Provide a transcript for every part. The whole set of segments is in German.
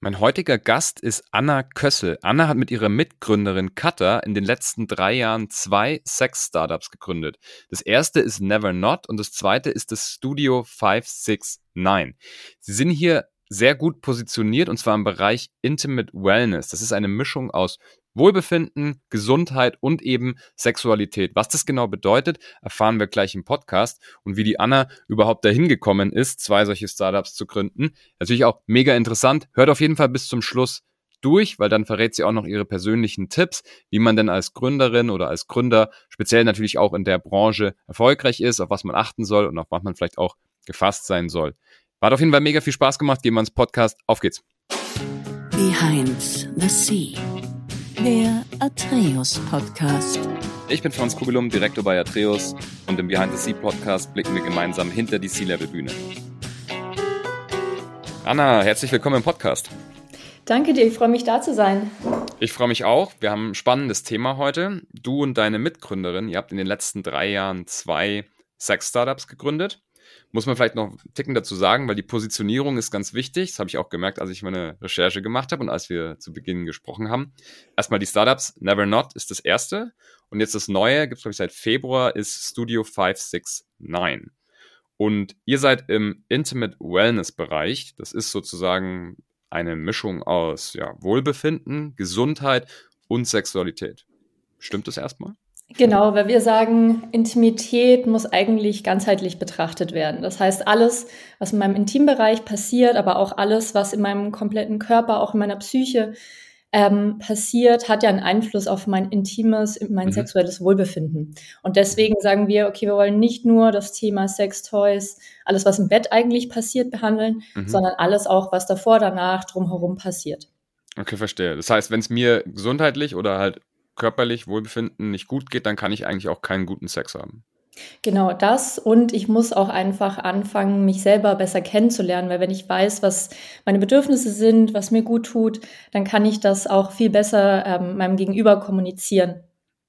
Mein heutiger Gast ist Anna Kössel. Anna hat mit ihrer Mitgründerin Katha in den letzten drei Jahren zwei Sex-Startups gegründet. Das erste ist Never Not und das zweite ist das Studio 569. Sie sind hier sehr gut positioniert und zwar im Bereich Intimate Wellness. Das ist eine Mischung aus Wohlbefinden, Gesundheit und eben Sexualität. Was das genau bedeutet, erfahren wir gleich im Podcast und wie die Anna überhaupt dahin gekommen ist, zwei solche Startups zu gründen. Natürlich auch mega interessant. Hört auf jeden Fall bis zum Schluss durch, weil dann verrät sie auch noch ihre persönlichen Tipps, wie man denn als Gründerin oder als Gründer speziell natürlich auch in der Branche erfolgreich ist, auf was man achten soll und auf was man vielleicht auch gefasst sein soll. Hat auf jeden Fall mega viel Spaß gemacht. Gehen wir ins Podcast. Auf geht's. Behind the Sea. Der Atreus Podcast. Ich bin Franz Kugelum, Direktor bei Atreus und im Behind the Sea Podcast blicken wir gemeinsam hinter die Sea-Level-Bühne. Anna, herzlich willkommen im Podcast. Danke dir, ich freue mich da zu sein. Ich freue mich auch. Wir haben ein spannendes Thema heute. Du und deine Mitgründerin, ihr habt in den letzten drei Jahren zwei Sex-Startups gegründet. Muss man vielleicht noch einen Ticken dazu sagen, weil die Positionierung ist ganz wichtig. Das habe ich auch gemerkt, als ich meine Recherche gemacht habe und als wir zu Beginn gesprochen haben. Erstmal die Startups. Never Not ist das erste. Und jetzt das neue, gibt es glaube ich seit Februar, ist Studio 569. Und ihr seid im Intimate Wellness Bereich. Das ist sozusagen eine Mischung aus ja, Wohlbefinden, Gesundheit und Sexualität. Stimmt das erstmal? Genau, weil wir sagen, Intimität muss eigentlich ganzheitlich betrachtet werden. Das heißt, alles, was in meinem Intimbereich passiert, aber auch alles, was in meinem kompletten Körper, auch in meiner Psyche ähm, passiert, hat ja einen Einfluss auf mein intimes, mein mhm. sexuelles Wohlbefinden. Und deswegen sagen wir, okay, wir wollen nicht nur das Thema Sextoys, alles, was im Bett eigentlich passiert, behandeln, mhm. sondern alles auch, was davor, danach, drumherum passiert. Okay, verstehe. Das heißt, wenn es mir gesundheitlich oder halt körperlich Wohlbefinden nicht gut geht, dann kann ich eigentlich auch keinen guten Sex haben. Genau das und ich muss auch einfach anfangen, mich selber besser kennenzulernen, weil wenn ich weiß, was meine Bedürfnisse sind, was mir gut tut, dann kann ich das auch viel besser ähm, meinem Gegenüber kommunizieren.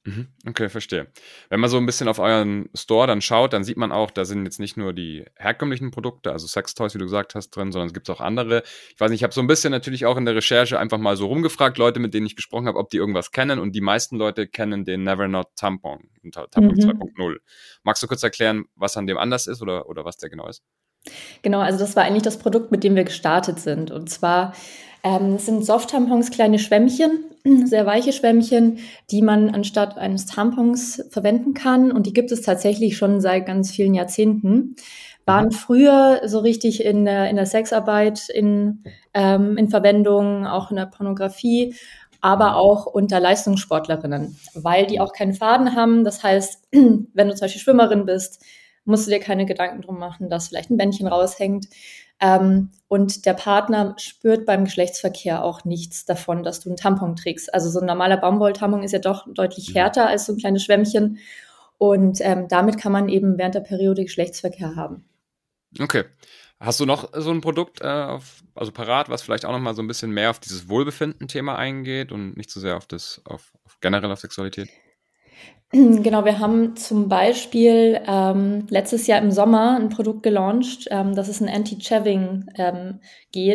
Mhm. Okay, verstehe. Wenn man so ein bisschen auf euren Store dann schaut, dann sieht man auch, da sind jetzt nicht nur die herkömmlichen Produkte, also Sextoys, wie du gesagt hast, drin, sondern es gibt auch andere. Ich weiß nicht, ich habe so ein bisschen natürlich auch in der Recherche einfach mal so rumgefragt, Leute, mit denen ich gesprochen habe, ob die irgendwas kennen und die meisten Leute kennen den Never Not Tampon, Tampon mhm. 2.0. Magst du kurz erklären, was an dem anders ist oder, oder was der genau ist? Genau, also das war eigentlich das Produkt, mit dem wir gestartet sind. Und zwar ähm, es sind Soft-Tampons, kleine Schwämmchen, sehr weiche Schwämmchen, die man anstatt eines Tampons verwenden kann. Und die gibt es tatsächlich schon seit ganz vielen Jahrzehnten. Waren mhm. früher so richtig in der, in der Sexarbeit, in, ähm, in Verwendung, auch in der Pornografie, aber auch unter Leistungssportlerinnen, weil die auch keinen Faden haben. Das heißt, wenn du zum Beispiel Schwimmerin bist, musst du dir keine Gedanken drum machen, dass vielleicht ein Bändchen raushängt. Ähm, und der Partner spürt beim Geschlechtsverkehr auch nichts davon, dass du einen Tampon trägst. Also so ein normaler Baumwolltampon ist ja doch deutlich mhm. härter als so ein kleines Schwämmchen. Und ähm, damit kann man eben während der Periode Geschlechtsverkehr haben. Okay. Hast du noch so ein Produkt, äh, auf, also parat, was vielleicht auch noch mal so ein bisschen mehr auf dieses Wohlbefinden-Thema eingeht und nicht so sehr auf das, auf, auf generell auf Sexualität? Genau, wir haben zum Beispiel ähm, letztes Jahr im Sommer ein Produkt gelauncht. Ähm, das ist ein Anti-Chaving-Gel.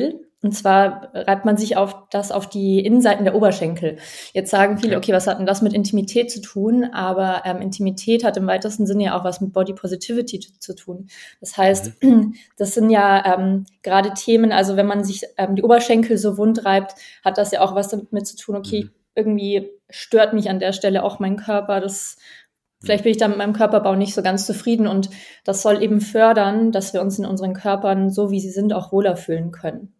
Ähm, und zwar reibt man sich auf das auf die Innenseiten der Oberschenkel. Jetzt sagen viele, okay, was hat denn das mit Intimität zu tun? Aber ähm, Intimität hat im weitesten Sinne ja auch was mit Body Positivity zu tun. Das heißt, mhm. das sind ja ähm, gerade Themen, also wenn man sich ähm, die Oberschenkel so wund reibt, hat das ja auch was damit zu tun, okay, mhm irgendwie stört mich an der Stelle auch mein Körper. Das, vielleicht bin ich da mit meinem Körperbau nicht so ganz zufrieden und das soll eben fördern, dass wir uns in unseren Körpern, so wie sie sind, auch wohler fühlen können.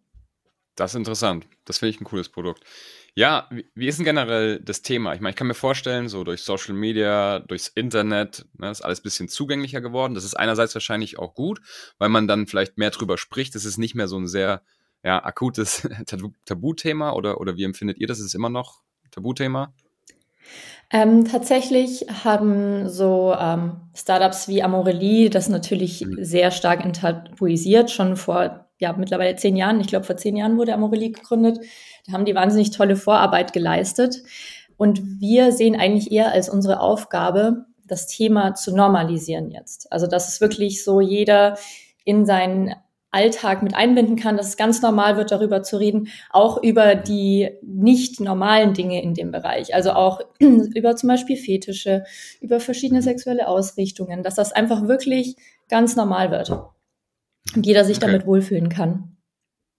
Das ist interessant. Das finde ich ein cooles Produkt. Ja, wie ist denn generell das Thema? Ich meine, ich kann mir vorstellen, so durch Social Media, durchs Internet, ne, ist alles ein bisschen zugänglicher geworden. Das ist einerseits wahrscheinlich auch gut, weil man dann vielleicht mehr drüber spricht. Das ist nicht mehr so ein sehr ja, akutes Tabuthema oder, oder wie empfindet ihr das? Ist es immer noch Tabuthema? Ähm, tatsächlich haben so ähm, Startups wie Amorelie das natürlich mhm. sehr stark enttabuisiert, schon vor ja, mittlerweile zehn Jahren. Ich glaube, vor zehn Jahren wurde Amorelie gegründet. Da haben die wahnsinnig tolle Vorarbeit geleistet. Und wir sehen eigentlich eher als unsere Aufgabe, das Thema zu normalisieren jetzt. Also, dass es wirklich so jeder in seinen Alltag mit einbinden kann, dass es ganz normal wird, darüber zu reden, auch über die nicht normalen Dinge in dem Bereich. Also auch über zum Beispiel Fetische, über verschiedene sexuelle Ausrichtungen, dass das einfach wirklich ganz normal wird und jeder sich okay. damit wohlfühlen kann.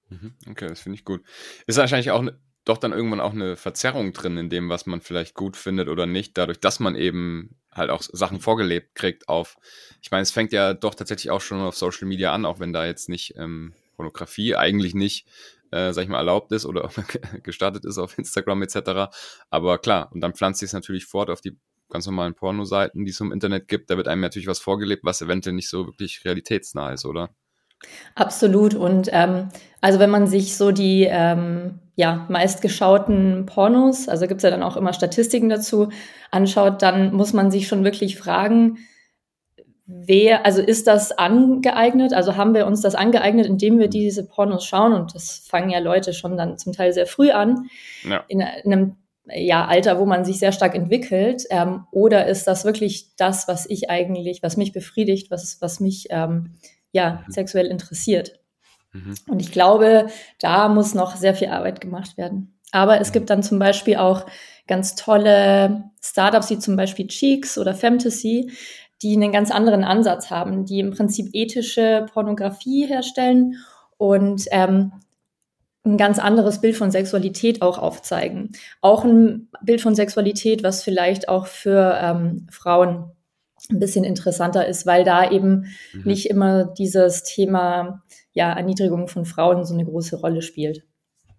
Mhm. Okay, das finde ich gut. Ist wahrscheinlich auch doch dann irgendwann auch eine Verzerrung drin in dem, was man vielleicht gut findet oder nicht, dadurch, dass man eben halt auch Sachen vorgelebt kriegt auf, ich meine, es fängt ja doch tatsächlich auch schon auf Social Media an, auch wenn da jetzt nicht ähm, Pornografie eigentlich nicht, äh, sag ich mal, erlaubt ist oder gestartet ist auf Instagram etc. Aber klar, und dann pflanzt sich es natürlich fort auf die ganz normalen Pornoseiten, die es im Internet gibt. Da wird einem natürlich was vorgelebt, was eventuell nicht so wirklich realitätsnah ist, oder? Absolut. Und ähm, also wenn man sich so die ähm, ja, meistgeschauten Pornos, also gibt es ja dann auch immer Statistiken dazu, anschaut, dann muss man sich schon wirklich fragen, wer, also ist das angeeignet? Also haben wir uns das angeeignet, indem wir diese Pornos schauen? Und das fangen ja Leute schon dann zum Teil sehr früh an, ja. in, in einem ja, Alter, wo man sich sehr stark entwickelt? Ähm, oder ist das wirklich das, was ich eigentlich, was mich befriedigt, was, was mich ähm, ja, mhm. sexuell interessiert. Mhm. Und ich glaube, da muss noch sehr viel Arbeit gemacht werden. Aber es mhm. gibt dann zum Beispiel auch ganz tolle Startups wie zum Beispiel Cheeks oder Fantasy, die einen ganz anderen Ansatz haben, die im Prinzip ethische Pornografie herstellen und ähm, ein ganz anderes Bild von Sexualität auch aufzeigen. Auch ein Bild von Sexualität, was vielleicht auch für ähm, Frauen ein bisschen interessanter ist, weil da eben mhm. nicht immer dieses Thema ja, Erniedrigung von Frauen so eine große Rolle spielt.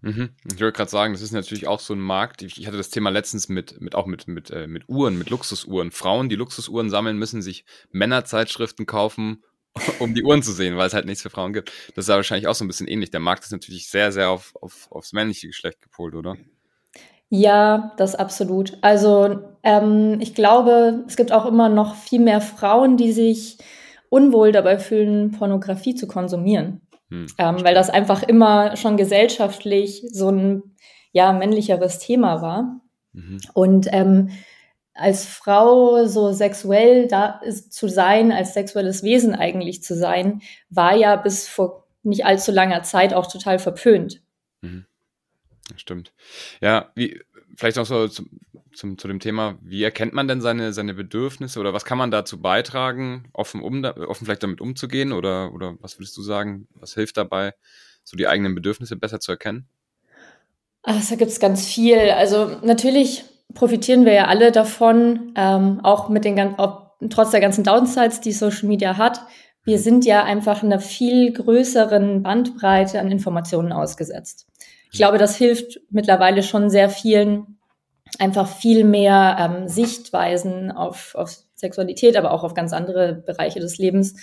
Mhm. Ich wollte gerade sagen, das ist natürlich auch so ein Markt. Ich, hatte das Thema letztens mit, mit auch mit, mit, äh, mit Uhren, mit Luxusuhren. Frauen, die Luxusuhren sammeln, müssen sich Männerzeitschriften kaufen, um die Uhren zu sehen, weil es halt nichts für Frauen gibt. Das ist ja wahrscheinlich auch so ein bisschen ähnlich. Der Markt ist natürlich sehr, sehr auf, auf, aufs männliche Geschlecht gepolt, oder? Ja, das absolut. Also ähm, ich glaube, es gibt auch immer noch viel mehr Frauen, die sich unwohl dabei fühlen, Pornografie zu konsumieren. Hm. Ähm, weil das einfach immer schon gesellschaftlich so ein ja, männlicheres Thema war. Mhm. Und ähm, als Frau so sexuell da ist, zu sein, als sexuelles Wesen eigentlich zu sein, war ja bis vor nicht allzu langer Zeit auch total verpönt. Mhm. Stimmt. Ja, wie, vielleicht noch so zum, zum, zu dem Thema, wie erkennt man denn seine, seine Bedürfnisse oder was kann man dazu beitragen, offen, um, offen vielleicht damit umzugehen oder, oder was würdest du sagen, was hilft dabei, so die eigenen Bedürfnisse besser zu erkennen? Also, da gibt es ganz viel. Also natürlich profitieren wir ja alle davon, ähm, auch mit den ganzen, trotz der ganzen Downsides, die Social Media hat. Wir mhm. sind ja einfach einer viel größeren Bandbreite an Informationen ausgesetzt. Ich glaube, das hilft mittlerweile schon sehr vielen, einfach viel mehr ähm, Sichtweisen auf, auf Sexualität, aber auch auf ganz andere Bereiche des Lebens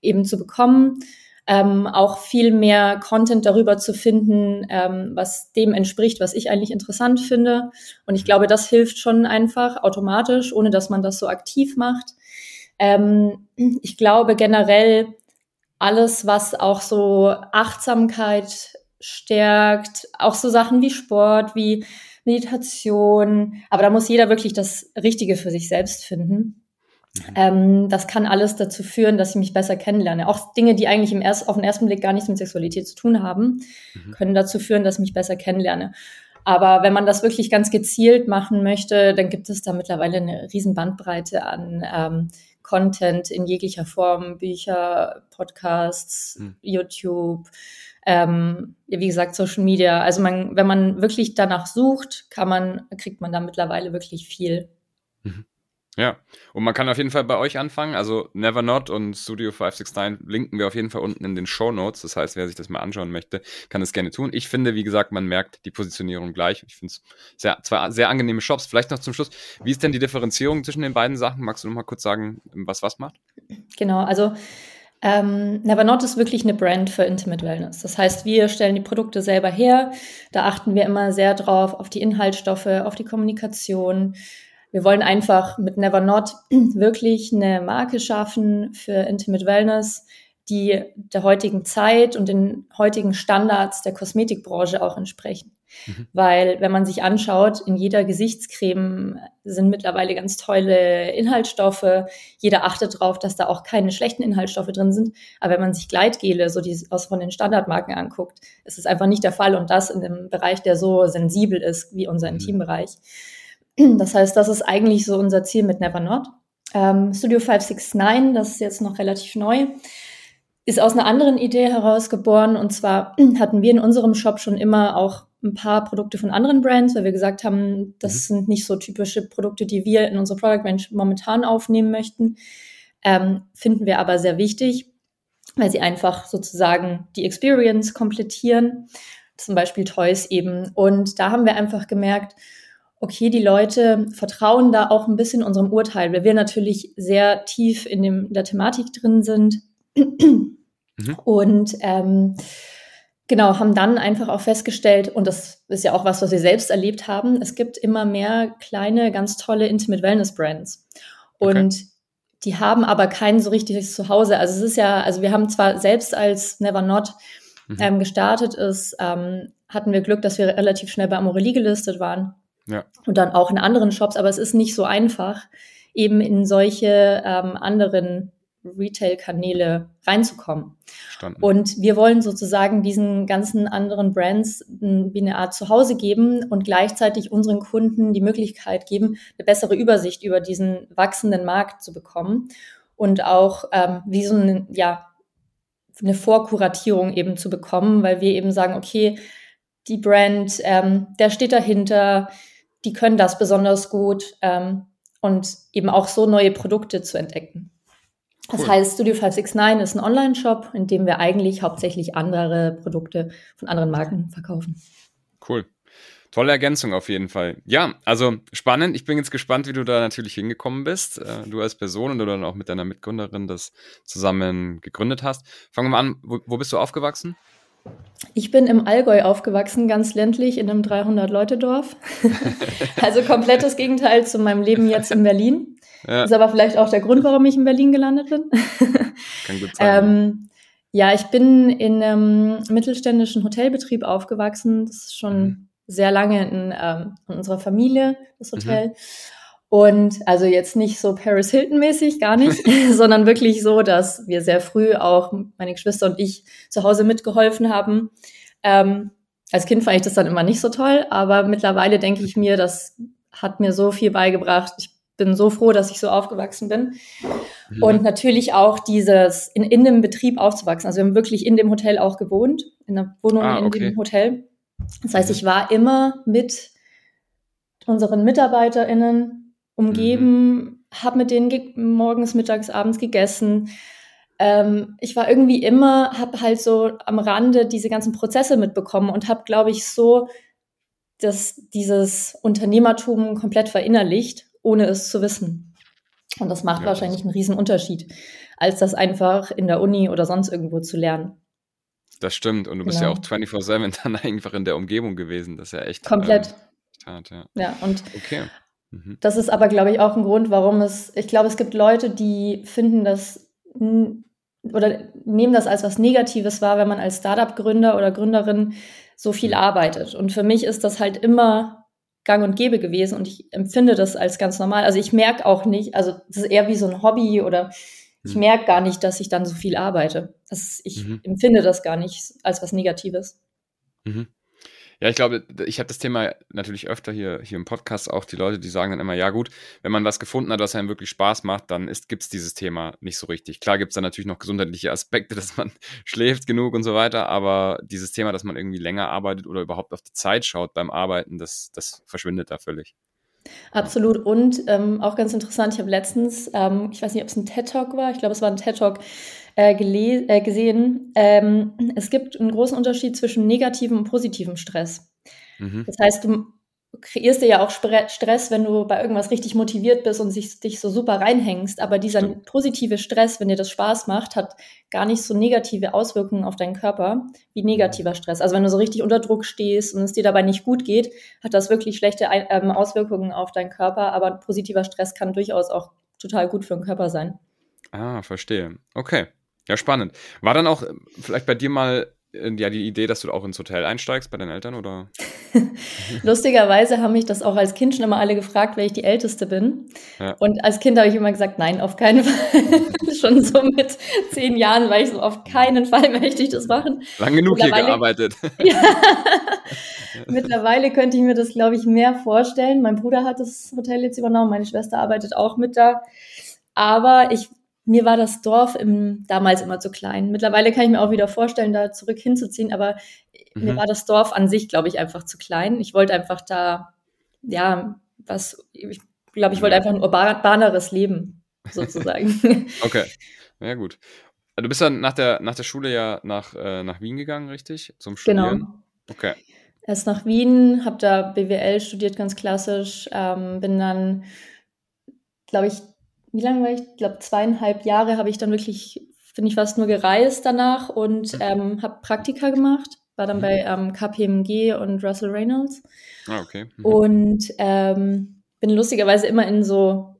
eben zu bekommen. Ähm, auch viel mehr Content darüber zu finden, ähm, was dem entspricht, was ich eigentlich interessant finde. Und ich glaube, das hilft schon einfach automatisch, ohne dass man das so aktiv macht. Ähm, ich glaube generell, alles, was auch so Achtsamkeit stärkt. Auch so Sachen wie Sport, wie Meditation. Aber da muss jeder wirklich das Richtige für sich selbst finden. Mhm. Ähm, das kann alles dazu führen, dass ich mich besser kennenlerne. Auch Dinge, die eigentlich im erst, auf den ersten Blick gar nichts mit Sexualität zu tun haben, mhm. können dazu führen, dass ich mich besser kennenlerne. Aber wenn man das wirklich ganz gezielt machen möchte, dann gibt es da mittlerweile eine riesen Bandbreite an ähm, Content in jeglicher Form, Bücher, Podcasts, mhm. YouTube, ähm, wie gesagt, Social Media. Also man, wenn man wirklich danach sucht, kann man, kriegt man da mittlerweile wirklich viel. Mhm. Ja, und man kann auf jeden Fall bei euch anfangen. Also Never Not und Studio 569 linken wir auf jeden Fall unten in den Show Notes. Das heißt, wer sich das mal anschauen möchte, kann es gerne tun. Ich finde, wie gesagt, man merkt die Positionierung gleich. Ich finde es sehr, zwei sehr angenehme Shops. Vielleicht noch zum Schluss. Wie ist denn die Differenzierung zwischen den beiden Sachen? Magst du noch mal kurz sagen, was was macht? Genau, also ähm, Not ist wirklich eine Brand für Intimate Wellness. Das heißt, wir stellen die Produkte selber her. Da achten wir immer sehr drauf auf die Inhaltsstoffe, auf die Kommunikation. Wir wollen einfach mit Never Not wirklich eine Marke schaffen für Intimate Wellness, die der heutigen Zeit und den heutigen Standards der Kosmetikbranche auch entsprechen. Mhm. Weil, wenn man sich anschaut, in jeder Gesichtscreme sind mittlerweile ganz tolle Inhaltsstoffe. Jeder achtet darauf, dass da auch keine schlechten Inhaltsstoffe drin sind. Aber wenn man sich Gleitgele, so die aus von den Standardmarken anguckt, ist es einfach nicht der Fall. Und das in einem Bereich, der so sensibel ist wie unser mhm. Intimbereich. Das heißt, das ist eigentlich so unser Ziel mit Never Not. Ähm, Studio 569, das ist jetzt noch relativ neu, ist aus einer anderen Idee herausgeboren. Und zwar hatten wir in unserem Shop schon immer auch ein paar Produkte von anderen Brands, weil wir gesagt haben, das mhm. sind nicht so typische Produkte, die wir in unsere Product Range momentan aufnehmen möchten. Ähm, finden wir aber sehr wichtig, weil sie einfach sozusagen die Experience komplettieren, zum Beispiel Toys eben. Und da haben wir einfach gemerkt, okay, die Leute vertrauen da auch ein bisschen unserem Urteil, weil wir natürlich sehr tief in, dem, der Thematik drin sind. Mhm. Und ähm, genau, haben dann einfach auch festgestellt, und das ist ja auch was, was wir selbst erlebt haben, es gibt immer mehr kleine, ganz tolle Intimate Wellness Brands. Und okay. die haben aber kein so richtiges Zuhause. Also es ist ja, also wir haben zwar selbst als Never Not mhm. ähm, gestartet ist, ähm, hatten wir Glück, dass wir relativ schnell bei Amorelie gelistet waren. Ja. Und dann auch in anderen Shops, aber es ist nicht so einfach, eben in solche ähm, anderen Retail-Kanäle reinzukommen. Verstanden. Und wir wollen sozusagen diesen ganzen anderen Brands wie eine Art Zuhause geben und gleichzeitig unseren Kunden die Möglichkeit geben, eine bessere Übersicht über diesen wachsenden Markt zu bekommen und auch ähm, wie so eine, ja, eine Vorkuratierung eben zu bekommen, weil wir eben sagen, okay, die Brand, ähm, der steht dahinter, die können das besonders gut ähm, und eben auch so neue Produkte zu entdecken. Das cool. heißt, Studio 569 ist ein Online-Shop, in dem wir eigentlich hauptsächlich andere Produkte von anderen Marken verkaufen. Cool. Tolle Ergänzung auf jeden Fall. Ja, also spannend. Ich bin jetzt gespannt, wie du da natürlich hingekommen bist. Äh, du als Person und du dann auch mit deiner Mitgründerin das zusammen gegründet hast. Fangen wir mal an. Wo, wo bist du aufgewachsen? Ich bin im Allgäu aufgewachsen, ganz ländlich in einem 300-Leute-Dorf. also komplettes Gegenteil zu meinem Leben jetzt in Berlin. Ja. Ist aber vielleicht auch der Grund, warum ich in Berlin gelandet bin. Kann gut sein. ähm, ja, ich bin in einem mittelständischen Hotelbetrieb aufgewachsen. Das ist schon mhm. sehr lange in, ähm, in, unserer Familie, das Hotel. Mhm. Und also jetzt nicht so Paris Hilton mäßig, gar nicht, sondern wirklich so, dass wir sehr früh auch meine Geschwister und ich zu Hause mitgeholfen haben. Ähm, als Kind fand ich das dann immer nicht so toll, aber mittlerweile denke ich mir, das hat mir so viel beigebracht. Ich bin so froh, dass ich so aufgewachsen bin. Mhm. Und natürlich auch dieses in, in dem Betrieb aufzuwachsen. Also wir haben wirklich in dem Hotel auch gewohnt, in der Wohnung ah, okay. in dem Hotel. Das heißt, ich war immer mit unseren MitarbeiterInnen umgeben, mhm. habe mit denen morgens, mittags, abends gegessen. Ähm, ich war irgendwie immer, habe halt so am Rande diese ganzen Prozesse mitbekommen und habe, glaube ich, so das, dieses Unternehmertum komplett verinnerlicht ohne es zu wissen. Und das macht ja, wahrscheinlich einen riesen Unterschied, als das einfach in der Uni oder sonst irgendwo zu lernen. Das stimmt. Und du bist genau. ja auch 24-7 dann einfach in der Umgebung gewesen. Das ist ja echt. Komplett. Ähm, hart, ja. ja, und okay. Mhm. das ist aber, glaube ich, auch ein Grund, warum es, ich glaube, es gibt Leute, die finden das oder nehmen das als was Negatives wahr, wenn man als Startup-Gründer oder Gründerin so viel arbeitet. Und für mich ist das halt immer gang und gäbe gewesen und ich empfinde das als ganz normal. Also ich merke auch nicht, also das ist eher wie so ein Hobby oder ich mhm. merke gar nicht, dass ich dann so viel arbeite. Das, ich mhm. empfinde das gar nicht als was Negatives. Mhm. Ja, ich glaube, ich habe das Thema natürlich öfter hier, hier im Podcast auch, die Leute, die sagen dann immer, ja gut, wenn man was gefunden hat, was einem wirklich Spaß macht, dann gibt es dieses Thema nicht so richtig. Klar gibt es da natürlich noch gesundheitliche Aspekte, dass man schläft genug und so weiter, aber dieses Thema, dass man irgendwie länger arbeitet oder überhaupt auf die Zeit schaut beim Arbeiten, das, das verschwindet da völlig. Absolut. Und ähm, auch ganz interessant, ich habe letztens, ähm, ich weiß nicht, ob es ein TED-Talk war, ich glaube, es war ein TED-Talk, äh, äh, gesehen, ähm, es gibt einen großen Unterschied zwischen negativem und positivem Stress. Mhm. Das heißt, du kreierst dir ja auch Stress, wenn du bei irgendwas richtig motiviert bist und sich, dich so super reinhängst. Aber dieser Stimmt. positive Stress, wenn dir das Spaß macht, hat gar nicht so negative Auswirkungen auf deinen Körper wie negativer Stress. Also wenn du so richtig unter Druck stehst und es dir dabei nicht gut geht, hat das wirklich schlechte ähm, Auswirkungen auf deinen Körper. Aber positiver Stress kann durchaus auch total gut für den Körper sein. Ah, verstehe. Okay. Ja, spannend. War dann auch äh, vielleicht bei dir mal äh, ja die Idee, dass du auch ins Hotel einsteigst bei deinen Eltern oder? Lustigerweise haben mich das auch als Kind schon immer alle gefragt, wer ich die Älteste bin. Ja. Und als Kind habe ich immer gesagt, nein, auf keinen Fall. schon so mit zehn Jahren war ich so, auf keinen Fall möchte ich das machen. Lang genug hier gearbeitet. ja. Mittlerweile könnte ich mir das, glaube ich, mehr vorstellen. Mein Bruder hat das Hotel jetzt übernommen, meine Schwester arbeitet auch mit da. Aber ich mir war das Dorf im, damals immer zu klein. Mittlerweile kann ich mir auch wieder vorstellen, da zurück hinzuziehen, aber mhm. mir war das Dorf an sich, glaube ich, einfach zu klein. Ich wollte einfach da, ja, was, ich glaube, ich wollte einfach ein urbaneres Leben, sozusagen. okay, ja gut. Du bist dann nach der, nach der Schule ja nach, äh, nach Wien gegangen, richtig? Zum Studieren? Genau. Okay. Erst nach Wien, habe da BWL studiert, ganz klassisch, ähm, bin dann, glaube ich, wie lange war ich? Ich glaube, zweieinhalb Jahre habe ich dann wirklich, finde ich, fast nur gereist danach und mhm. ähm, habe Praktika gemacht. War dann mhm. bei ähm, KPMG und Russell Reynolds. Ah, okay. Mhm. Und ähm, bin lustigerweise immer in so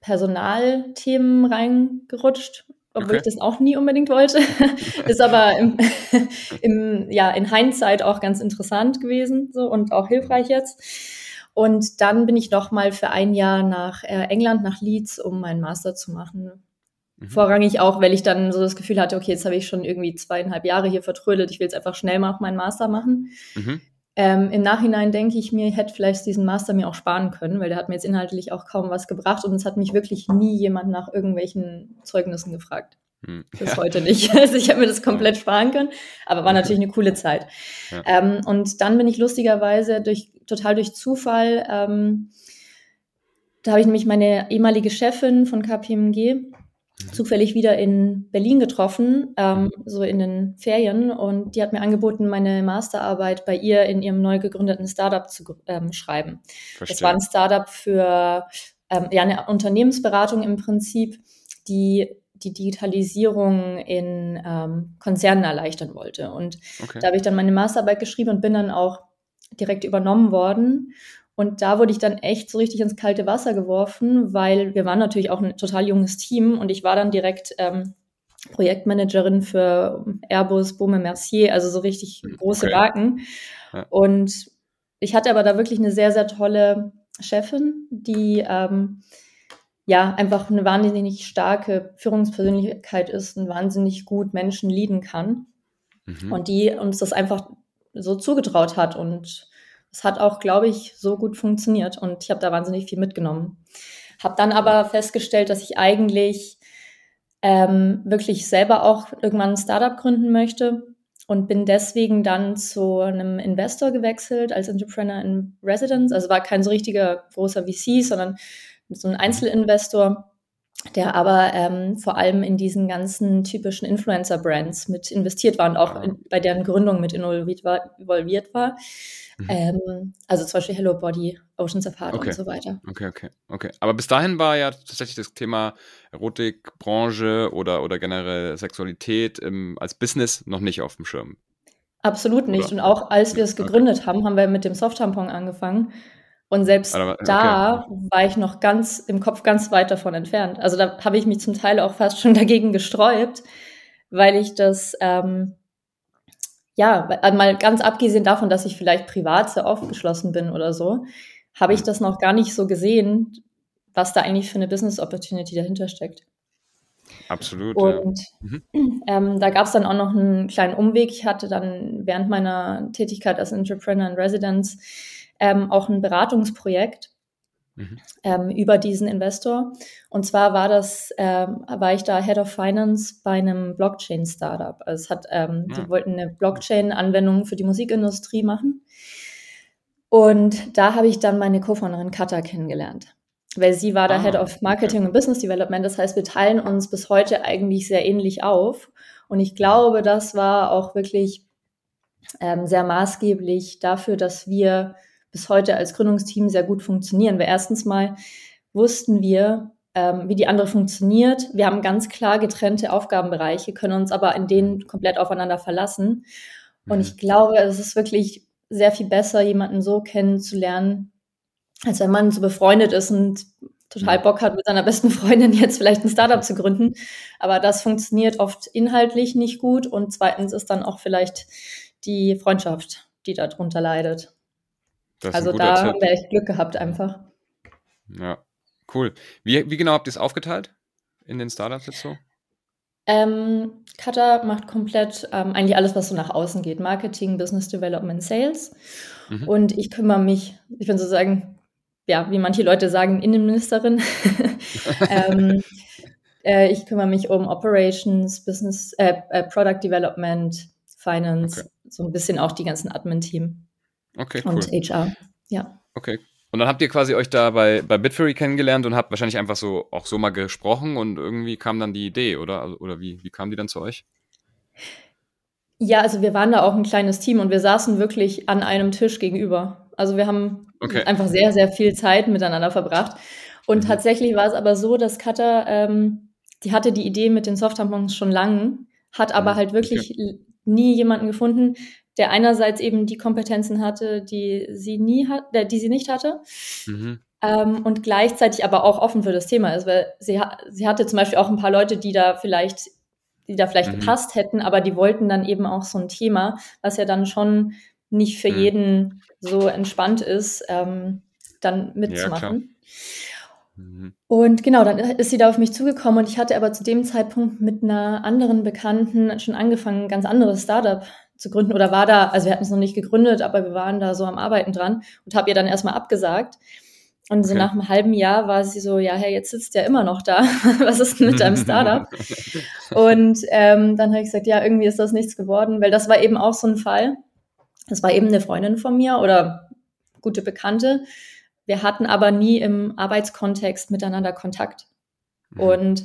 Personalthemen reingerutscht, obwohl okay. ich das auch nie unbedingt wollte. Ist aber im, im, ja, in Hindsight auch ganz interessant gewesen so, und auch hilfreich jetzt. Und dann bin ich noch mal für ein Jahr nach äh, England, nach Leeds, um meinen Master zu machen. Mhm. Vorrangig auch, weil ich dann so das Gefühl hatte, okay, jetzt habe ich schon irgendwie zweieinhalb Jahre hier vertrödelt, ich will jetzt einfach schnell mal meinen Master machen. Mhm. Ähm, Im Nachhinein denke ich mir, ich hätte vielleicht diesen Master mir auch sparen können, weil der hat mir jetzt inhaltlich auch kaum was gebracht und es hat mich wirklich nie jemand nach irgendwelchen Zeugnissen gefragt. Hm. Bis ja. heute nicht. Also ich habe mir das komplett sparen können, aber war natürlich eine coole Zeit. Ja. Ähm, und dann bin ich lustigerweise durch total durch Zufall, ähm, da habe ich nämlich meine ehemalige Chefin von KPMG mhm. zufällig wieder in Berlin getroffen, ähm, mhm. so in den Ferien, und die hat mir angeboten, meine Masterarbeit bei ihr in ihrem neu gegründeten Startup zu ähm, schreiben. Verstehe. Das war ein Startup für ähm, ja eine Unternehmensberatung im Prinzip, die die Digitalisierung in ähm, Konzernen erleichtern wollte. Und okay. da habe ich dann meine Masterarbeit geschrieben und bin dann auch direkt übernommen worden. Und da wurde ich dann echt so richtig ins kalte Wasser geworfen, weil wir waren natürlich auch ein total junges Team und ich war dann direkt ähm, Projektmanagerin für Airbus, Baume Mercier, also so richtig hm, große okay. Marken. Ja. Und ich hatte aber da wirklich eine sehr, sehr tolle Chefin, die ähm, ja einfach eine wahnsinnig starke Führungspersönlichkeit ist und wahnsinnig gut Menschen leaden kann. Mhm. Und die uns das einfach so zugetraut hat. Und es hat auch, glaube ich, so gut funktioniert. Und ich habe da wahnsinnig viel mitgenommen. Habe dann aber festgestellt, dass ich eigentlich ähm, wirklich selber auch irgendwann ein Startup gründen möchte und bin deswegen dann zu einem Investor gewechselt als Entrepreneur in Residence. Also war kein so richtiger großer VC, sondern so ein Einzelinvestor, der aber ähm, vor allem in diesen ganzen typischen Influencer-Brands mit investiert war und auch in, bei deren Gründung mit involviert war. Involviert war. Mhm. Ähm, also zum Beispiel Hello Body, Ocean Safari okay. und so weiter. Okay, okay, okay. Aber bis dahin war ja tatsächlich das Thema Erotikbranche oder, oder generell Sexualität im, als Business noch nicht auf dem Schirm. Absolut nicht. Oder? Und auch als wir es gegründet okay. haben, haben wir mit dem Soft-Tampon angefangen. Und selbst Aber, okay. da war ich noch ganz im Kopf ganz weit davon entfernt. Also da habe ich mich zum Teil auch fast schon dagegen gesträubt, weil ich das, ähm, ja, äh, mal ganz abgesehen davon, dass ich vielleicht privat sehr aufgeschlossen bin oder so, habe ich das noch gar nicht so gesehen, was da eigentlich für eine Business Opportunity dahinter steckt. Absolut. Und ja. mhm. ähm, da gab es dann auch noch einen kleinen Umweg. Ich hatte dann während meiner Tätigkeit als Entrepreneur in Residence ähm, auch ein Beratungsprojekt mhm. ähm, über diesen Investor. Und zwar war das, ähm, war ich da Head of Finance bei einem Blockchain-Startup. Also es hat, ähm, ja. die ah. wollten eine Blockchain-Anwendung für die Musikindustrie machen. Und da habe ich dann meine Co-Founderin Kata kennengelernt. Weil sie war da ah, Head of Marketing okay. und Business Development. Das heißt, wir teilen uns bis heute eigentlich sehr ähnlich auf. Und ich glaube, das war auch wirklich ähm, sehr maßgeblich dafür, dass wir bis heute als Gründungsteam sehr gut funktionieren. Weil erstens mal wussten wir, ähm, wie die andere funktioniert. Wir haben ganz klar getrennte Aufgabenbereiche, können uns aber in denen komplett aufeinander verlassen. Und mhm. ich glaube, es ist wirklich sehr viel besser, jemanden so kennenzulernen, als wenn man so befreundet ist und total Bock hat, mit seiner besten Freundin jetzt vielleicht ein Startup zu gründen. Aber das funktioniert oft inhaltlich nicht gut. Und zweitens ist dann auch vielleicht die Freundschaft, die darunter leidet. Also da Tipp. haben wir echt Glück gehabt einfach. Ja, cool. Wie, wie genau habt ihr es aufgeteilt in den Startups jetzt so? Ähm, Kata macht komplett ähm, eigentlich alles, was so nach außen geht. Marketing, Business Development, Sales. Mhm. Und ich kümmere mich, ich bin sozusagen, ja, wie manche Leute sagen, Innenministerin. ähm, äh, ich kümmere mich um Operations, Business, äh, äh, Product Development, Finance, okay. so ein bisschen auch die ganzen Admin-Team. Okay, cool. Und HR, ja. Okay, und dann habt ihr quasi euch da bei, bei Bitfury kennengelernt und habt wahrscheinlich einfach so auch so mal gesprochen und irgendwie kam dann die Idee, oder? Also, oder wie, wie kam die dann zu euch? Ja, also wir waren da auch ein kleines Team und wir saßen wirklich an einem Tisch gegenüber. Also wir haben okay. einfach sehr, sehr viel Zeit miteinander verbracht. Und mhm. tatsächlich war es aber so, dass Katha, ähm, die hatte die Idee mit den Softtampons schon lange, hat aber mhm. halt wirklich okay. Nie jemanden gefunden, der einerseits eben die Kompetenzen hatte, die sie nie hat, äh, die sie nicht hatte. Mhm. Ähm, und gleichzeitig aber auch offen für das Thema ist, weil sie, sie hatte zum Beispiel auch ein paar Leute, die da vielleicht, die da vielleicht mhm. gepasst hätten, aber die wollten dann eben auch so ein Thema, was ja dann schon nicht für mhm. jeden so entspannt ist, ähm, dann mitzumachen. Ja, mhm. und genau, dann ist sie da auf mich zugekommen und ich hatte aber zu dem Zeitpunkt mit einer anderen Bekannten schon angefangen, ein ganz anderes Startup zu gründen oder war da, also wir hatten es noch nicht gegründet, aber wir waren da so am Arbeiten dran und habe ihr dann erstmal abgesagt. Und so okay. nach einem halben Jahr war sie so, ja, hey, jetzt sitzt ja immer noch da. Was ist denn mit deinem Startup? und ähm, dann habe ich gesagt, ja, irgendwie ist das nichts geworden, weil das war eben auch so ein Fall. Das war eben eine Freundin von mir oder gute Bekannte. Wir hatten aber nie im Arbeitskontext miteinander Kontakt. Mhm. Und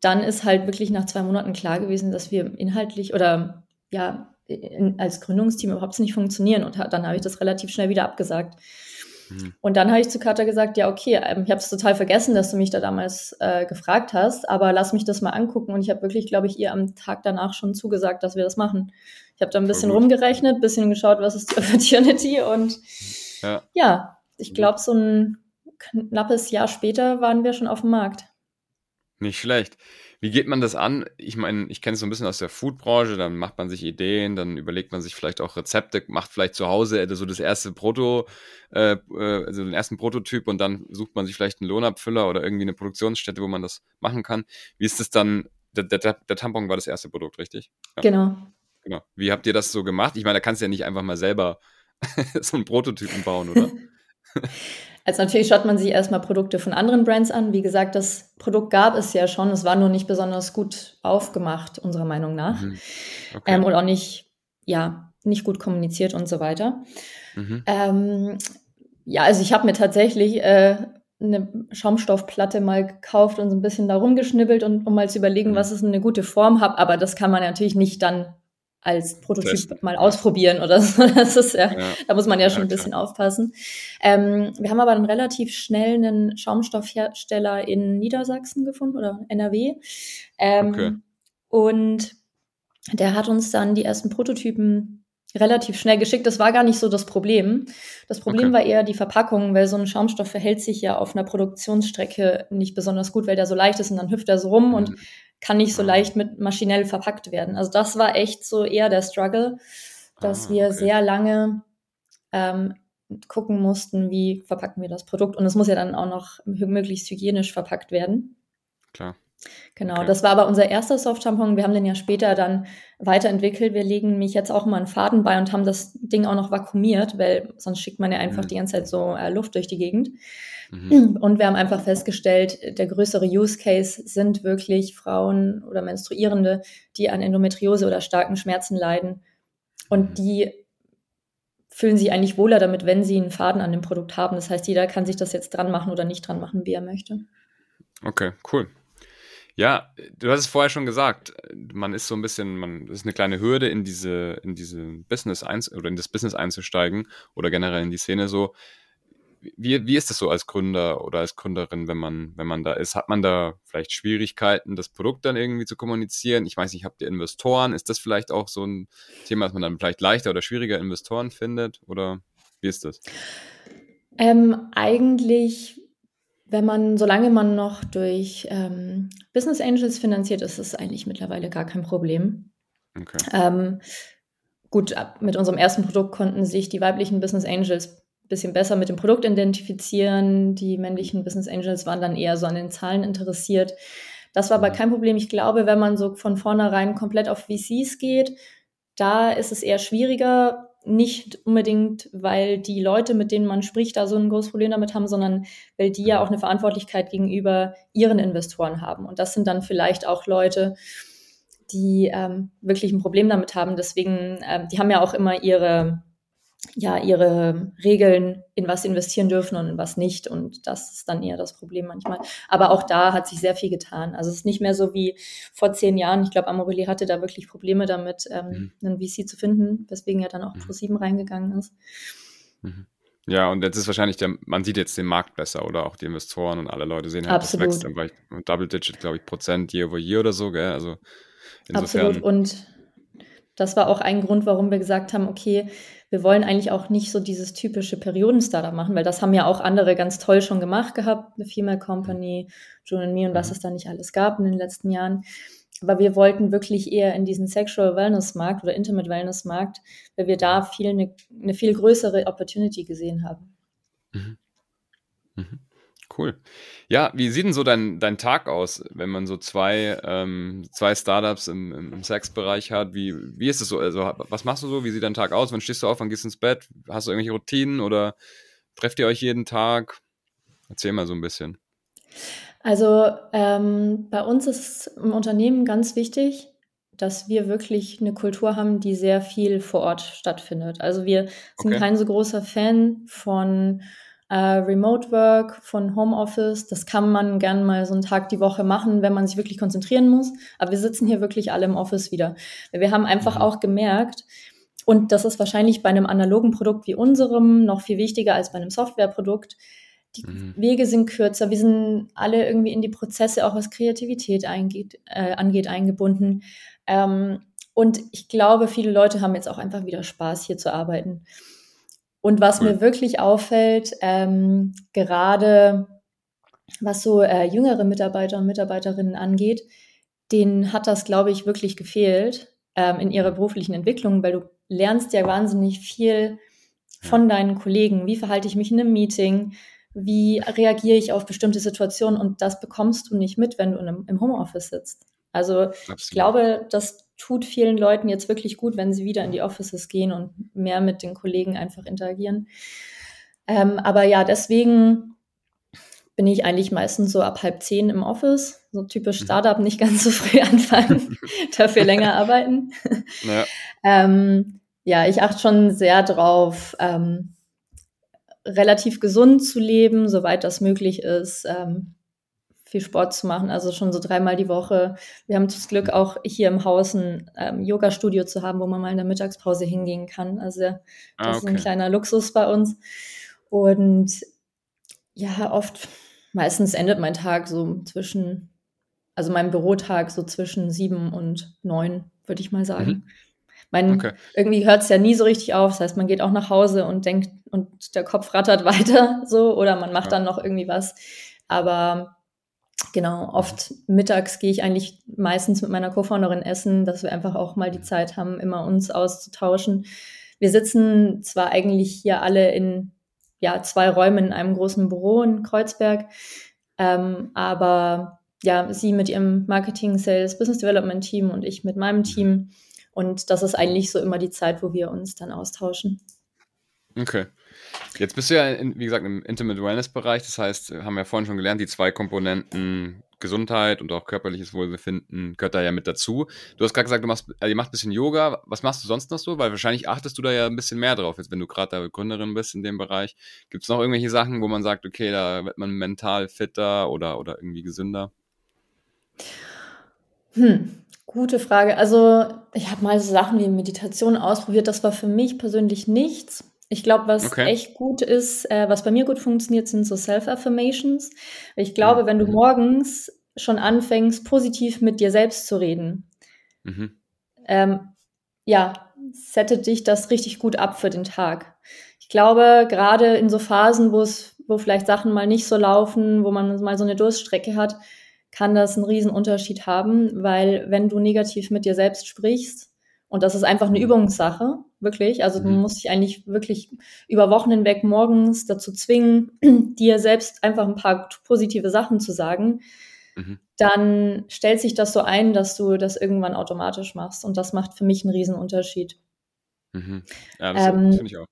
dann ist halt wirklich nach zwei Monaten klar gewesen, dass wir inhaltlich oder ja, in, als Gründungsteam überhaupt nicht funktionieren. Und dann habe ich das relativ schnell wieder abgesagt. Mhm. Und dann habe ich zu Katha gesagt, ja, okay, ähm, ich habe es total vergessen, dass du mich da damals äh, gefragt hast, aber lass mich das mal angucken. Und ich habe wirklich, glaube ich, ihr am Tag danach schon zugesagt, dass wir das machen. Ich habe da ein bisschen rumgerechnet, ein bisschen geschaut, was ist die Opportunity und ja, ja ich glaube, so ein knappes Jahr später waren wir schon auf dem Markt. Nicht schlecht. Wie geht man das an? Ich meine, ich kenne es so ein bisschen aus der Foodbranche, dann macht man sich Ideen, dann überlegt man sich vielleicht auch Rezepte, macht vielleicht zu Hause äh, so das erste Proto, äh, also den ersten Prototyp und dann sucht man sich vielleicht einen Lohnabfüller oder irgendwie eine Produktionsstätte, wo man das machen kann. Wie ist das dann? Der, der, der Tampon war das erste Produkt, richtig? Ja. Genau. Genau. Wie habt ihr das so gemacht? Ich meine, da kannst du ja nicht einfach mal selber so einen Prototypen bauen, oder? Also natürlich schaut man sich erstmal Produkte von anderen Brands an. Wie gesagt, das Produkt gab es ja schon. Es war nur nicht besonders gut aufgemacht, unserer Meinung nach. Mhm. Okay. Ähm, und auch nicht, ja, nicht gut kommuniziert und so weiter. Mhm. Ähm, ja, also ich habe mir tatsächlich äh, eine Schaumstoffplatte mal gekauft und so ein bisschen da rumgeschnibbelt und um mal zu überlegen, mhm. was ist eine gute Form habe. Aber das kann man natürlich nicht dann als Prototyp Testen. mal ausprobieren oder so. Das ist ja, ja. da muss man ja, ja schon ein bisschen klar. aufpassen. Ähm, wir haben aber dann relativ schnell einen Schaumstoffhersteller in Niedersachsen gefunden oder NRW. Ähm, okay. Und der hat uns dann die ersten Prototypen relativ schnell geschickt. Das war gar nicht so das Problem. Das Problem okay. war eher die Verpackung, weil so ein Schaumstoff verhält sich ja auf einer Produktionsstrecke nicht besonders gut, weil der so leicht ist und dann hüpft er so rum mhm. und kann nicht so ah. leicht mit maschinell verpackt werden. Also das war echt so eher der Struggle, dass ah, wir sehr lange ähm, gucken mussten, wie verpacken wir das Produkt. Und es muss ja dann auch noch möglichst hygienisch verpackt werden. Klar. Genau, okay. das war aber unser erster Soft-Tampon. Wir haben den ja später dann weiterentwickelt. Wir legen mich jetzt auch mal einen Faden bei und haben das Ding auch noch vakuumiert, weil sonst schickt man ja einfach mhm. die ganze Zeit so äh, Luft durch die Gegend. Mhm. Und wir haben einfach festgestellt, der größere Use Case sind wirklich Frauen oder Menstruierende, die an Endometriose oder starken Schmerzen leiden. Und mhm. die fühlen sich eigentlich wohler damit, wenn sie einen Faden an dem Produkt haben. Das heißt, jeder kann sich das jetzt dran machen oder nicht dran machen, wie er möchte. Okay, cool. Ja, du hast es vorher schon gesagt, man ist so ein bisschen, man ist eine kleine Hürde in diese, in diese Business eins oder in das Business einzusteigen oder generell in die Szene so wie, wie ist das so als Gründer oder als Gründerin, wenn man, wenn man da ist? Hat man da vielleicht Schwierigkeiten, das Produkt dann irgendwie zu kommunizieren? Ich weiß nicht, habt ihr Investoren? Ist das vielleicht auch so ein Thema, dass man dann vielleicht leichter oder schwieriger Investoren findet? Oder wie ist das? Ähm, eigentlich wenn man, solange man noch durch ähm, Business Angels finanziert ist, ist es eigentlich mittlerweile gar kein Problem. Okay. Ähm, gut, mit unserem ersten Produkt konnten sich die weiblichen Business Angels bisschen besser mit dem Produkt identifizieren. Die männlichen Business Angels waren dann eher so an den Zahlen interessiert. Das war aber kein Problem. Ich glaube, wenn man so von vornherein komplett auf VCs geht, da ist es eher schwieriger, nicht unbedingt, weil die Leute, mit denen man spricht, da so ein großes Problem damit haben, sondern weil die ja auch eine Verantwortlichkeit gegenüber ihren Investoren haben. Und das sind dann vielleicht auch Leute, die ähm, wirklich ein Problem damit haben. Deswegen, ähm, die haben ja auch immer ihre ja ihre Regeln, in was investieren dürfen und in was nicht. Und das ist dann eher das Problem manchmal. Aber auch da hat sich sehr viel getan. Also es ist nicht mehr so wie vor zehn Jahren. Ich glaube, Amorelie hatte da wirklich Probleme damit, ähm, mhm. einen VC zu finden, weswegen er dann auch mhm. Pro7 reingegangen ist. Mhm. Ja, und jetzt ist wahrscheinlich der, man sieht jetzt den Markt besser oder auch die Investoren und alle Leute sehen halt, Absolut. das wächst dann Double Digit, glaube ich, Prozent year over year oder so, gell? Also insofern. Absolut. Und das war auch ein Grund, warum wir gesagt haben, okay, wir wollen eigentlich auch nicht so dieses typische Perioden-Startup machen, weil das haben ja auch andere ganz toll schon gemacht gehabt, eine Female Company, June and Me und was mhm. es da nicht alles gab in den letzten Jahren. Aber wir wollten wirklich eher in diesen Sexual Wellness Markt oder Intimate Wellness Markt, weil wir da viel eine, eine viel größere Opportunity gesehen haben. Mhm. Mhm. Cool. Ja, wie sieht denn so dein, dein Tag aus, wenn man so zwei, ähm, zwei Startups im, im Sexbereich hat? Wie, wie ist es so? Also, was machst du so? Wie sieht dein Tag aus? Wann stehst du auf? Wann gehst du ins Bett? Hast du irgendwelche Routinen oder trefft ihr euch jeden Tag? Erzähl mal so ein bisschen. Also, ähm, bei uns ist im Unternehmen ganz wichtig, dass wir wirklich eine Kultur haben, die sehr viel vor Ort stattfindet. Also, wir sind okay. kein so großer Fan von äh, Remote Work, von Homeoffice. Das kann man gern mal so einen Tag die Woche machen, wenn man sich wirklich konzentrieren muss. Aber wir sitzen hier wirklich alle im Office wieder. Wir haben einfach mhm. auch gemerkt, und das ist wahrscheinlich bei einem analogen Produkt wie unserem noch viel wichtiger als bei einem Softwareprodukt. Die mhm. Wege sind kürzer. Wir sind alle irgendwie in die Prozesse, auch was Kreativität eingeht, äh, angeht, eingebunden. Ähm, und ich glaube, viele Leute haben jetzt auch einfach wieder Spaß, hier zu arbeiten. Und was mir wirklich auffällt, ähm, gerade was so äh, jüngere Mitarbeiter und Mitarbeiterinnen angeht, denen hat das, glaube ich, wirklich gefehlt ähm, in ihrer beruflichen Entwicklung, weil du lernst ja wahnsinnig viel von deinen Kollegen. Wie verhalte ich mich in einem Meeting? Wie reagiere ich auf bestimmte Situationen? Und das bekommst du nicht mit, wenn du im Homeoffice sitzt. Also Absolut. ich glaube, das tut vielen Leuten jetzt wirklich gut, wenn sie wieder in die Offices gehen und mehr mit den Kollegen einfach interagieren. Ähm, aber ja, deswegen bin ich eigentlich meistens so ab halb zehn im Office. So typisch mhm. Startup, nicht ganz so früh anfangen, dafür länger arbeiten. Ja. ähm, ja, ich achte schon sehr drauf, ähm, relativ gesund zu leben, soweit das möglich ist. Ähm, viel Sport zu machen, also schon so dreimal die Woche. Wir haben das Glück, auch hier im Haus ein ähm, Yoga-Studio zu haben, wo man mal in der Mittagspause hingehen kann. Also das ah, okay. ist ein kleiner Luxus bei uns. Und ja, oft, meistens endet mein Tag so zwischen, also mein Bürotag so zwischen sieben und neun, würde ich mal sagen. Mhm. Mein, okay. Irgendwie hört es ja nie so richtig auf. Das heißt, man geht auch nach Hause und denkt, und der Kopf rattert weiter so, oder man macht ja. dann noch irgendwie was. Aber genau, oft mittags gehe ich eigentlich meistens mit meiner Co-Founderin essen, dass wir einfach auch mal die Zeit haben, immer uns auszutauschen. Wir sitzen zwar eigentlich hier alle in ja, zwei Räumen in einem großen Büro in Kreuzberg, ähm, aber ja, sie mit ihrem Marketing, Sales, Business Development Team und ich mit meinem Team. Und das ist eigentlich so immer die Zeit, wo wir uns dann austauschen. Okay. Jetzt bist du ja, in, wie gesagt, im Intimate Wellness-Bereich. Das heißt, haben wir ja vorhin schon gelernt, die zwei Komponenten Gesundheit und auch körperliches Wohlbefinden gehört da ja mit dazu. Du hast gerade gesagt, du machst, also ihr macht ein bisschen Yoga. Was machst du sonst noch so? Weil wahrscheinlich achtest du da ja ein bisschen mehr drauf, jetzt wenn du gerade da Gründerin bist in dem Bereich. Gibt es noch irgendwelche Sachen, wo man sagt, okay, da wird man mental fitter oder, oder irgendwie gesünder? Hm, gute Frage. Also ich habe mal so Sachen wie Meditation ausprobiert. Das war für mich persönlich nichts. Ich glaube, was okay. echt gut ist, äh, was bei mir gut funktioniert, sind so Self-Affirmations. Ich glaube, mhm. wenn du mhm. morgens schon anfängst, positiv mit dir selbst zu reden, mhm. ähm, ja, settet dich das richtig gut ab für den Tag. Ich glaube, gerade in so Phasen, wo es wo vielleicht Sachen mal nicht so laufen, wo man mal so eine Durststrecke hat, kann das einen riesen Unterschied haben, weil wenn du negativ mit dir selbst sprichst, und das ist einfach eine Übungssache, wirklich. Also du Mhm. musst dich eigentlich wirklich über Wochen hinweg morgens dazu zwingen, dir selbst einfach ein paar positive Sachen zu sagen. Mhm. Dann stellt sich das so ein, dass du das irgendwann automatisch machst. Und das macht für mich einen riesen Unterschied. Mhm. Ja, das, Ähm, finde ich auch.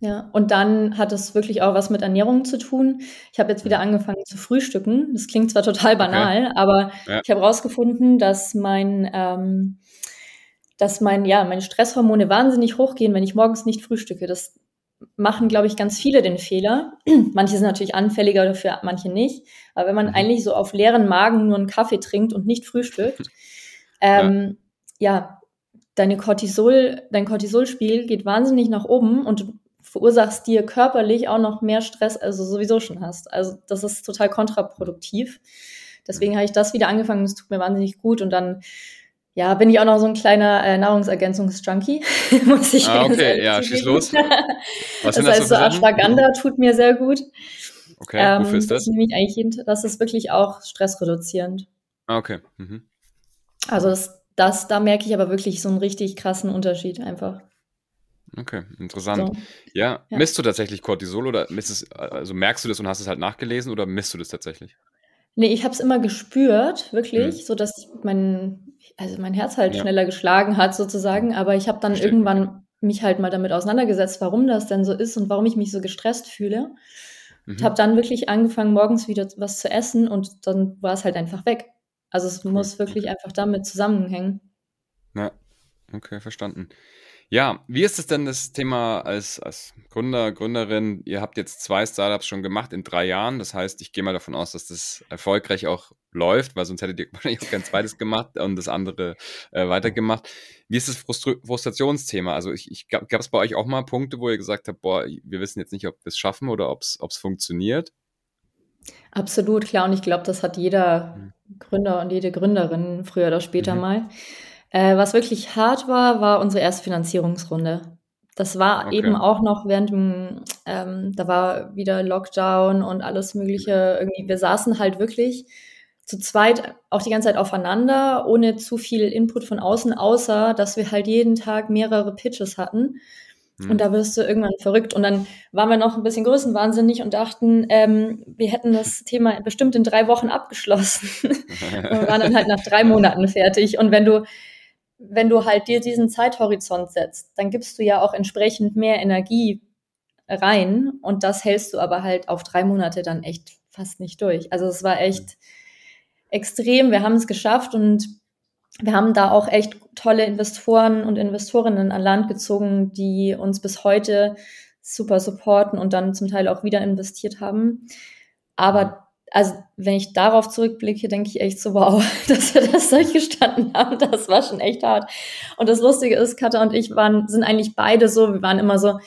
Ja. Und dann hat es wirklich auch was mit Ernährung zu tun. Ich habe jetzt wieder Mhm. angefangen zu frühstücken. Das klingt zwar total banal, aber Ja. ich habe herausgefunden, dass mein, ähm, dass mein, ja, meine Stresshormone wahnsinnig hochgehen, wenn ich morgens nicht frühstücke. Das machen, glaube ich, ganz viele den Fehler. Manche sind natürlich anfälliger dafür, manche nicht. Aber wenn man Mhm. eigentlich so auf leeren Magen nur einen Kaffee trinkt und nicht frühstückt, ähm, ja, deine Cortisol, dein Cortisolspiegel geht wahnsinnig nach oben und du verursachst dir körperlich auch noch mehr Stress, als du sowieso schon hast. Also das ist total kontraproduktiv. Deswegen habe ich das wieder angefangen. Es tut mir wahnsinnig gut und dann ja, bin ich auch noch so ein kleiner äh, Nahrungsergänzungsjunkie, muss ich Ah, ganz okay, ja, schieß los. Was das das heißt, so? Ashwagandha tut mir sehr gut. Okay, Ähm, wofür ist das? nehme ich eigentlich jeden, das ist wirklich auch stressreduzierend. Ah, okay. Mhm. Also das, das, da merke ich aber wirklich so einen richtig krassen Unterschied einfach. Okay, interessant. So. Ja, Ja. misst du tatsächlich Cortisol oder misst es, also merkst du das und hast es halt nachgelesen oder misst du das tatsächlich? Nee, ich habe es immer gespürt, Mhm. wirklich, so dass mein, also mein Herz halt Ja. schneller geschlagen hat sozusagen. Aber ich habe dann Verstehe, irgendwann mich halt mal damit auseinandergesetzt, warum das denn so ist und warum ich mich so gestresst fühle. Und Mhm. habe dann wirklich angefangen, morgens wieder was zu essen und dann war es halt einfach weg. Also es Cool, muss wirklich okay. einfach damit zusammenhängen. Ja, okay, verstanden. Ja, wie ist es denn das Thema als, als Gründer, Gründerin? Ihr habt jetzt zwei Startups schon gemacht in drei Jahren. Das heißt, ich gehe mal davon aus, dass das erfolgreich auch läuft, weil sonst hättet ihr wahrscheinlich auch kein zweites gemacht und das andere äh, weitergemacht. Wie ist das Frustru Frustrationsthema? Also ich, ich gab es bei euch auch mal Punkte, wo ihr gesagt habt, boah, wir wissen jetzt nicht, ob wir es schaffen oder ob es funktioniert? Absolut, klar. Und ich glaube, das hat jeder Mhm. Gründer und jede Gründerin früher oder später Mhm. mal. Äh, was wirklich hart war, war unsere erste Finanzierungsrunde. Das war Okay. eben auch noch während dem, ähm, da war wieder Lockdown und alles Mögliche. Irgendwie, wir saßen halt wirklich zu zweit auch die ganze Zeit aufeinander, ohne zu viel Input von außen, außer dass wir halt jeden Tag mehrere Pitches hatten. Hm. Und da wirst du irgendwann verrückt. Und dann waren wir noch ein bisschen größenwahnsinnig und dachten, ähm, wir hätten das Thema bestimmt in drei Wochen abgeschlossen. und wir waren dann halt nach drei Monaten fertig. Und wenn du, wenn du halt dir diesen Zeithorizont setzt, dann gibst du ja auch entsprechend mehr Energie rein. Und das hältst du aber halt auf drei Monate dann echt fast nicht durch. Also es war echt extrem. Wir haben es geschafft und wir haben da auch echt tolle Investoren und Investorinnen an Land gezogen, die uns bis heute super supporten und dann zum Teil auch wieder investiert haben. Aber also, wenn ich darauf zurückblicke, denke ich echt so, wow, dass wir das durchgestanden haben, das war schon echt hart. Und das Lustige ist, Katha und ich waren, sind eigentlich beide so, wir waren immer so,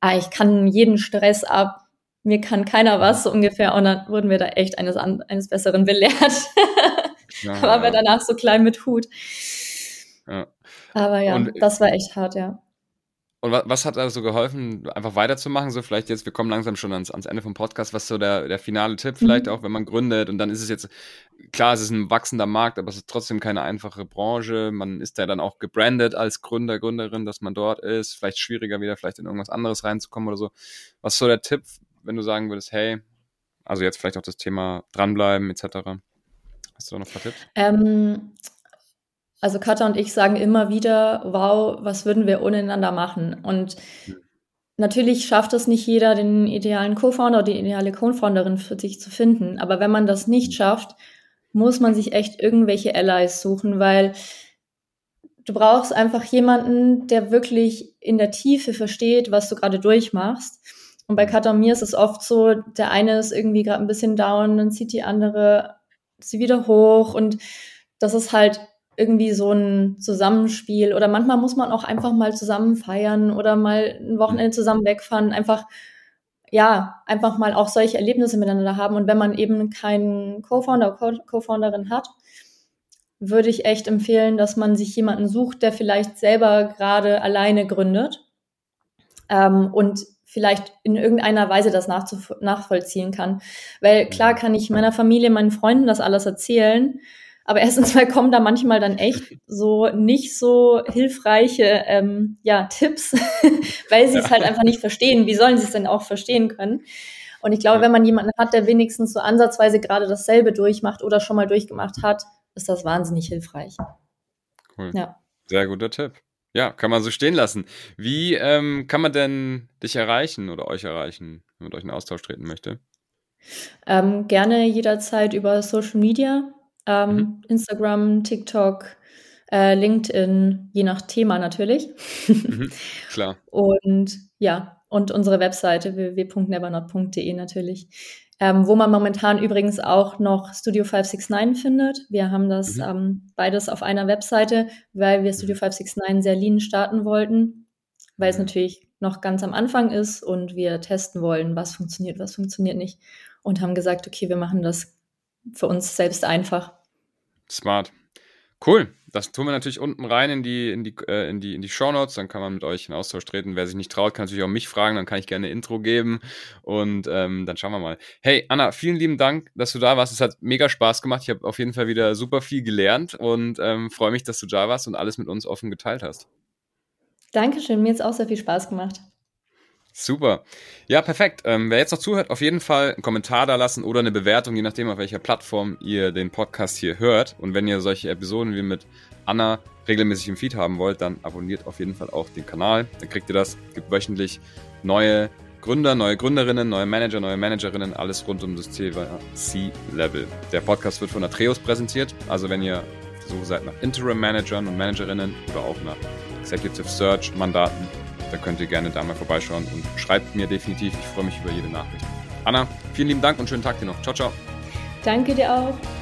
ah, ich kann jeden Stress ab, mir kann keiner was, so ungefähr. Und dann wurden wir da echt eines, eines Besseren belehrt. Ja, waren wir danach so klein mit Hut. Ja. Aber ja, Und- das war echt hart, ja. Und wa- was hat also geholfen, einfach weiterzumachen? So vielleicht jetzt, wir kommen langsam schon ans, ans Ende vom Podcast, was so der, der finale Tipp vielleicht Mhm. auch, wenn man gründet und dann ist es jetzt, klar, es ist ein wachsender Markt, aber es ist trotzdem keine einfache Branche. Man ist ja dann auch gebrandet als Gründer, Gründerin, dass man dort ist. Vielleicht schwieriger wieder, vielleicht in irgendwas anderes reinzukommen oder so. Was ist so der Tipp, wenn du sagen würdest, hey, also jetzt vielleicht auch das Thema dranbleiben etc. Hast du da noch ein paar Tipps? Ähm, also Katha und ich sagen immer wieder, wow, was würden wir ohne einander machen? Und Mhm. natürlich schafft es nicht jeder, den idealen Co-Founder oder die ideale Co-Founderin für sich zu finden. Aber wenn man das nicht schafft, muss man sich echt irgendwelche Allies suchen, weil du brauchst einfach jemanden, der wirklich in der Tiefe versteht, was du gerade durchmachst. Und bei Katha und mir ist es oft so, der eine ist irgendwie gerade ein bisschen down, dann zieht die andere sie wieder hoch und das ist halt irgendwie so ein Zusammenspiel. Oder manchmal muss man auch einfach mal zusammen feiern oder mal ein Wochenende zusammen wegfahren, einfach ja, einfach mal auch solche Erlebnisse miteinander haben. Und wenn man eben keinen Co-Founder oder Co- Co-Founderin hat, würde ich echt empfehlen, dass man sich jemanden sucht, der vielleicht selber gerade alleine gründet ähm, und vielleicht in irgendeiner Weise das nachvollziehen kann. Weil klar kann ich meiner Familie, meinen Freunden das alles erzählen, aber erstens mal kommen da manchmal dann echt so nicht so hilfreiche ähm, ja, Tipps, weil sie es halt einfach nicht verstehen. Wie sollen sie es denn auch verstehen können? Und ich glaube, wenn man jemanden hat, der wenigstens so ansatzweise gerade dasselbe durchmacht oder schon mal durchgemacht hat, ist das wahnsinnig hilfreich. Cool. Ja. Sehr guter Tipp. Ja, kann man so stehen lassen. Wie ähm, kann man denn dich erreichen oder euch erreichen, wenn man euch in Austausch treten möchte? Ähm, gerne jederzeit über Social Media. Ähm, mhm. Instagram, TikTok, äh, LinkedIn, je nach Thema natürlich. Mhm, klar. und ja, und unsere Webseite www.nevernot.de natürlich. Ähm, wo man momentan übrigens auch noch Studio 569 findet. Wir haben das mhm. ähm, beides auf einer Webseite, weil wir Studio 569 mhm. sehr lean starten wollten, weil es natürlich noch ganz am Anfang ist und wir testen wollen, was funktioniert, was funktioniert nicht. Und haben gesagt, okay, wir machen das für uns selbst einfach. Smart. Cool. Das tun wir natürlich unten rein in die, in die, äh, in die, in die Shownotes. Dann kann man mit euch in Austausch treten. Wer sich nicht traut, kann natürlich auch mich fragen. Dann kann ich gerne Intro geben. Und ähm, dann schauen wir mal. Hey, Anna, vielen lieben Dank, dass du da warst. Es hat mega Spaß gemacht. Ich habe auf jeden Fall wieder super viel gelernt und ähm, freue mich, dass du da warst und alles mit uns offen geteilt hast. Dankeschön. Mir hat es auch sehr viel Spaß gemacht. Super. Ja, perfekt. Ähm, wer jetzt noch zuhört, auf jeden Fall einen Kommentar da lassen oder eine Bewertung, je nachdem, auf welcher Plattform ihr den Podcast hier hört. Und wenn ihr solche Episoden wie mit Anna regelmäßig im Feed haben wollt, dann abonniert auf jeden Fall auch den Kanal. Dann kriegt ihr das. Es gibt wöchentlich neue Gründer, neue Gründerinnen, neue Manager, neue Managerinnen, alles rund um das Thema C-Level. Der Podcast wird von Atreus präsentiert. Also wenn ihr so seid nach Interim Managern und Managerinnen oder auch nach Executive Search Mandaten, da könnt ihr gerne da mal vorbeischauen und schreibt mir definitiv. Ich freue mich über jede Nachricht. Anna, vielen lieben Dank und schönen Tag dir noch. Ciao, ciao. Danke dir auch.